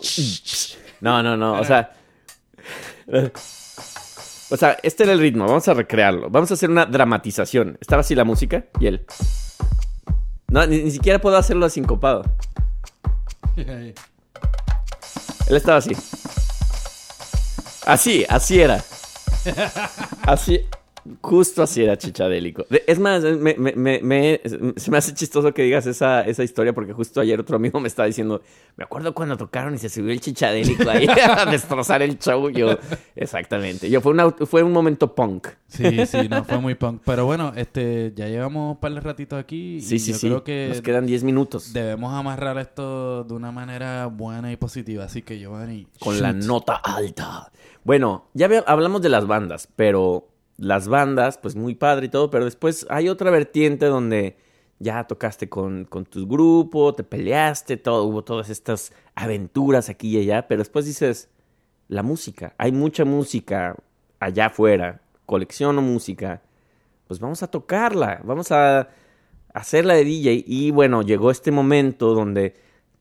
No, no, no. O sea. O sea, este era el ritmo. Vamos a recrearlo. Vamos a hacer una dramatización. Estaba así la música y él. No, ni, ni siquiera puedo hacerlo sincopado. Él estaba así. Así, así era. Así, justo así era Chichadélico. Es más, me- me- se me hace chistoso que digas esa, esa historia porque justo ayer otro amigo me estaba diciendo, me acuerdo cuando tocaron y se subió el Chichadélico ahí a destrozar el show. Yo, exactamente. Yo, fue, una, fue un momento punk. Sí, sí, no fue muy punk. Pero bueno, este, ya llevamos un par de ratitos aquí. Sí, y sí, yo sí. creo que Nos quedan 10 minutos debemos amarrar esto de una manera buena y positiva. Así que Giovanni. con la nota alta. Bueno, ya hablamos de las bandas, pero las bandas, pues muy padre y todo, pero después hay otra vertiente donde ya tocaste con, con tu grupo, te peleaste, todo, hubo todas estas aventuras aquí y allá, pero después dices, la música, hay mucha música allá afuera, colecciono música, pues vamos a tocarla, vamos a hacerla de DJ y bueno, llegó este momento donde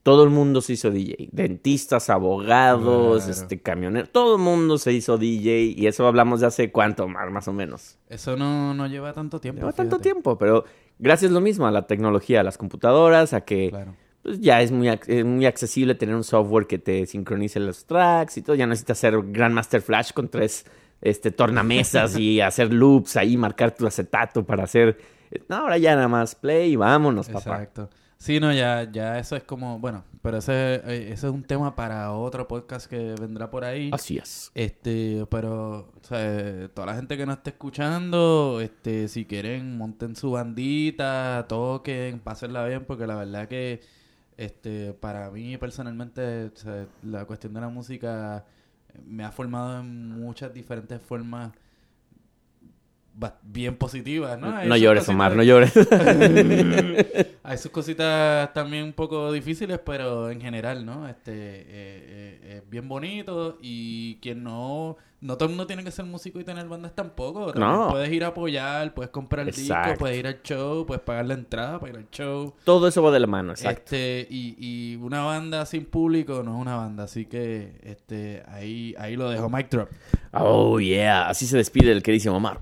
todo el mundo se hizo DJ. Dentistas, abogados, Claro. este camioneros, todo el mundo se hizo DJ y eso hablamos de hace cuánto más, más o menos. Eso no, no lleva tanto tiempo. Lleva tanto tiempo, pero gracias lo mismo a la tecnología, a las computadoras, a que Claro. pues, ya es muy, eh, muy accesible tener un software que te sincronice los tracks y todo. Ya no necesitas hacer Grandmaster Flash con tres este, tornamesas y hacer loops ahí, marcar tu acetato para hacer... No, ahora ya nada más play y vámonos, papá. Exacto. Sí, no, ya, ya eso es como, bueno, pero ese, eh, ese es un tema para otro podcast que vendrá por ahí. Así es. Este, pero, o sea, toda la gente que nos esté escuchando, este, si quieren, monten su bandita, toquen, pásenla bien, porque la verdad que, este, para mí personalmente, o sea, la cuestión de la música me ha formado en muchas diferentes formas bien positivas, ¿no? No sus llores, Omar, no llores. hay sus cositas también un poco difíciles, pero en general, ¿no? Este, eh, eh, es bien bonito y quien no, no todo el mundo tiene que ser músico y tener bandas tampoco. No. Puedes ir a apoyar, puedes comprar el disco, puedes ir al show, puedes pagar la entrada para ir al show. Todo eso va de la mano, exacto. Este, y, y una banda sin público no es una banda, así que este, ahí, ahí lo dejo, mic drop. Oh, yeah. Así se despide el queridísimo Omar.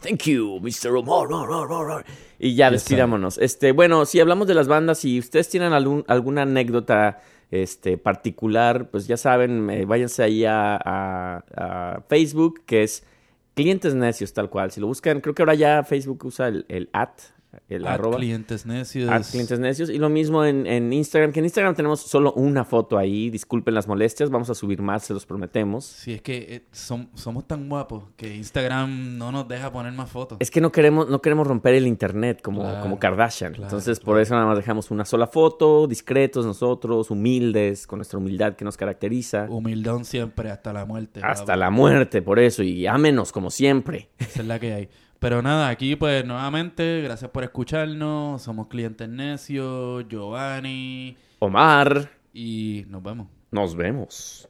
Thank you, Mr. Omar. Y ya, despidámonos. Este, bueno, si hablamos de las bandas, si ustedes tienen algún- alguna anécdota este, particular, pues ya saben, eh, váyanse ahí a, a- a Facebook, que es Clientes Necios, tal cual. Si lo buscan, creo que ahora ya Facebook usa el, el at, el arroba. clientes necios. Clientes necios. Y lo mismo en, en Instagram, que en Instagram tenemos solo una foto ahí. Disculpen las molestias, vamos a subir más, se los prometemos. Si es que eh, som- somos tan guapos que Instagram no nos deja poner más fotos. Es que no queremos, no queremos romper el internet como, Claro, como Kardashian. claro, Entonces, claro. por eso nada más dejamos una sola foto, discretos nosotros, humildes, con nuestra humildad que nos caracteriza. Humildón siempre, hasta la muerte. hasta la muerte, por eso. Y ámenos como siempre. Esa es la que hay. Pero nada, aquí pues nuevamente, gracias por escucharnos. Somos clientes necios, Giovanni. Omar, Y nos vemos. nos vemos.